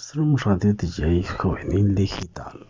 Somos Radio DJ Juvenil Digital.